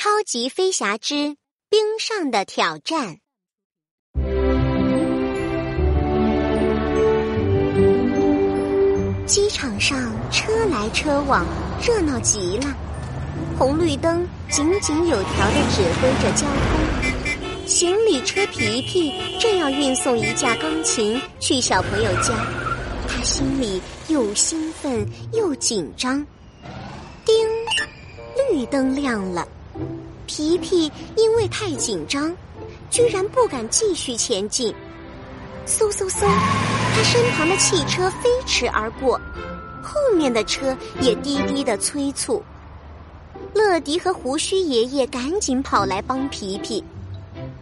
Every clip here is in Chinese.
超级飞侠之冰上的挑战。机场上车来车往，热闹极了。红绿灯井井有条的指挥着交通。行李车皮皮正要运送一架钢琴去小朋友家，他心里又兴奋又紧张。叮，绿灯亮了。皮皮因为太紧张，居然不敢继续前进。嗖嗖嗖，他身旁的汽车飞驰而过，后面的车也滴滴的催促。乐迪和胡须爷爷赶紧跑来帮皮皮。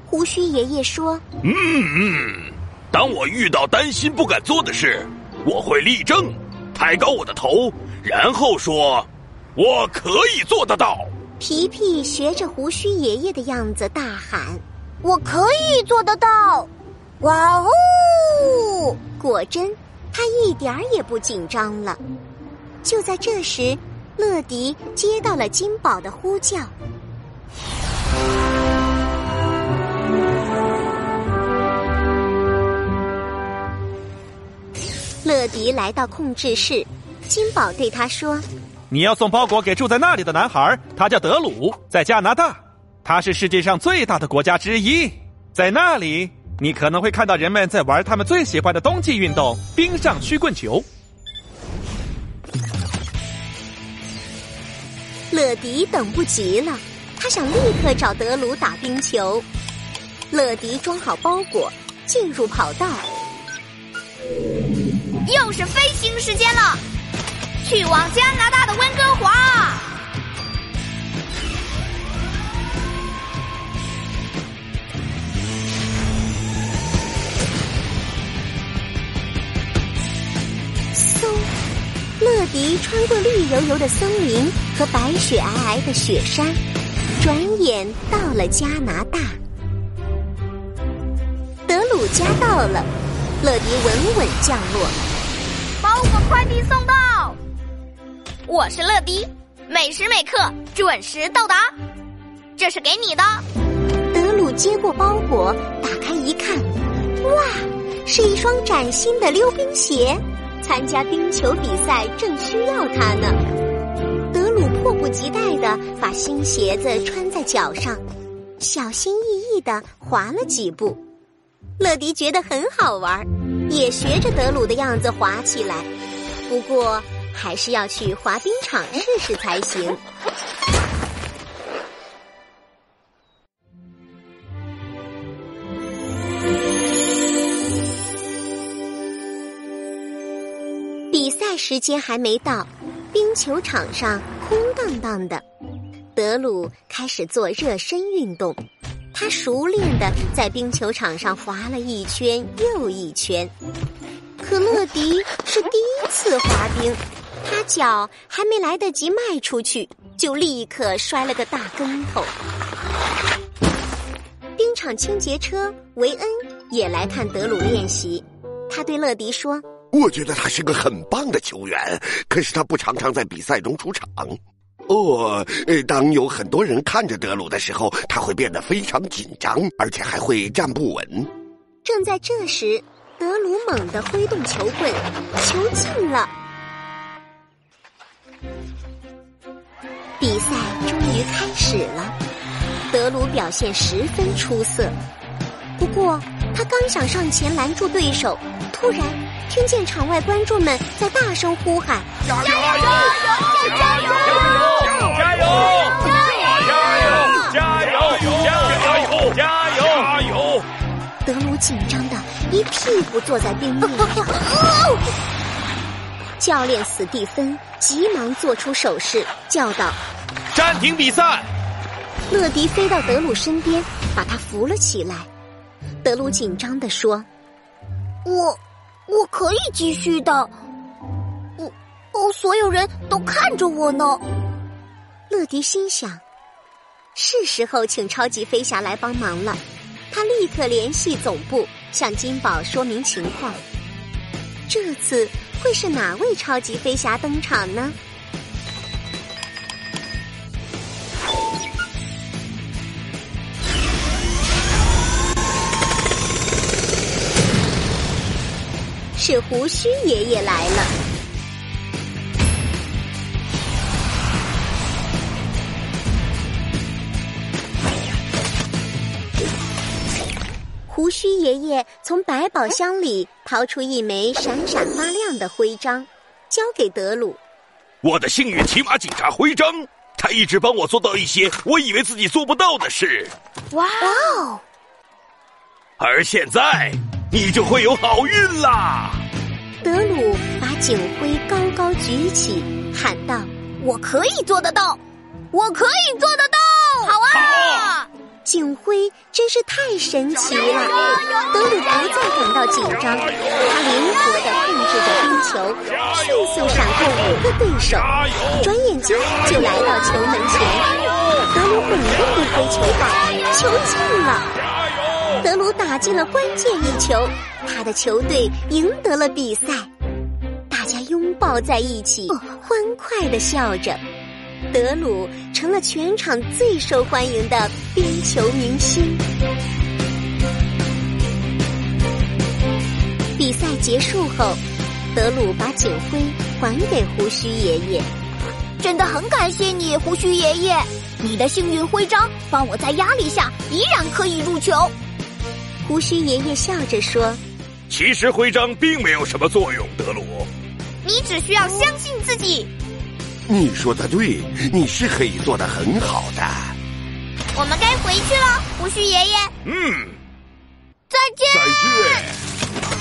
胡须爷爷说：“嗯嗯，当我遇到担心不敢做的事，我会立正，抬高我的头，然后说。”我可以做得到！皮皮学着胡须爷爷的样子大喊：“我可以做得到！”哇哦！果真，他一点儿也不紧张了。就在这时，乐迪接到了金宝的呼叫。乐迪来到控制室，金宝对他说。你要送包裹给住在那里的男孩，他叫德鲁，在加拿大，他是世界上最大的国家之一。在那里，你可能会看到人们在玩他们最喜欢的冬季运动——冰上曲棍球。乐迪等不及了，他想立刻找德鲁打冰球。乐迪装好包裹，进入跑道。又是飞行时间了。去往加拿大的温哥华。嗖，乐迪穿过绿油油的森林和白雪皑皑的雪山，转眼到了加拿大。德鲁家到了，乐迪稳稳降落，包裹快递送到。我是乐迪，每时每刻准时到达。这是给你的。德鲁接过包裹，打开一看，哇，是一双崭新的溜冰鞋。参加冰球比赛正需要它呢。德鲁迫不及待的把新鞋子穿在脚上，小心翼翼的滑了几步。乐迪觉得很好玩，也学着德鲁的样子滑起来。不过。还是要去滑冰场试试才行。比赛时间还没到，冰球场上空荡荡的。德鲁开始做热身运动，他熟练的在冰球场上滑了一圈又一圈。可乐迪是第一次滑冰。他脚还没来得及迈出去，就立刻摔了个大跟头。冰场清洁车维恩也来看德鲁练习，他对乐迪说：“我觉得他是个很棒的球员，可是他不常常在比赛中出场。哦，当有很多人看着德鲁的时候，他会变得非常紧张，而且还会站不稳。”正在这时，德鲁猛地挥动球棍，球进了。比赛终于开始了，德鲁表现十分出色。不过，他刚想上前拦住对手，突然听见场外观众们在大声呼喊：“加油！加油！加油！加油！加油！加油！加油！加油！加油！”德鲁紧张的一屁股坐在冰面上。教练史蒂芬急忙做出手势，叫道：“暂停比赛！”乐迪飞到德鲁身边，把他扶了起来。德鲁紧张的说：“我，我可以继续的。我，哦，所有人都看着我呢。”乐迪心想：“是时候请超级飞侠来帮忙了。”他立刻联系总部，向金宝说明情况。这次。会是哪位超级飞侠登场呢？是胡须爷爷来了。胡须爷爷从百宝箱里掏出一枚闪闪发亮的徽章，交给德鲁。我的幸运骑马警察徽章，他一直帮我做到一些我以为自己做不到的事。哇哦！而现在，你就会有好运啦！德鲁把警徽高高举起，喊道：“我可以做得到，我可以做得到！好啊！”警徽真是太神奇了，德鲁不再感到紧张，他灵活地控制着冰球，迅速闪过五个对手，转眼间就来到球门前。德鲁猛地一挥球棒，球进了，德鲁打进了关键一球，他的球队赢得了比赛，大家拥抱在一起，欢快的笑着。德鲁成了全场最受欢迎的冰球明星。比赛结束后，德鲁把警徽还给胡须爷爷。真的很感谢你，胡须爷爷，你的幸运徽章帮我在压力下依然可以入球。胡须爷爷笑着说：“其实徽章并没有什么作用，德鲁，你只需要相信自己。”你说的对，你是可以做的很好的。我们该回去了，胡须爷爷。嗯，再见。再见。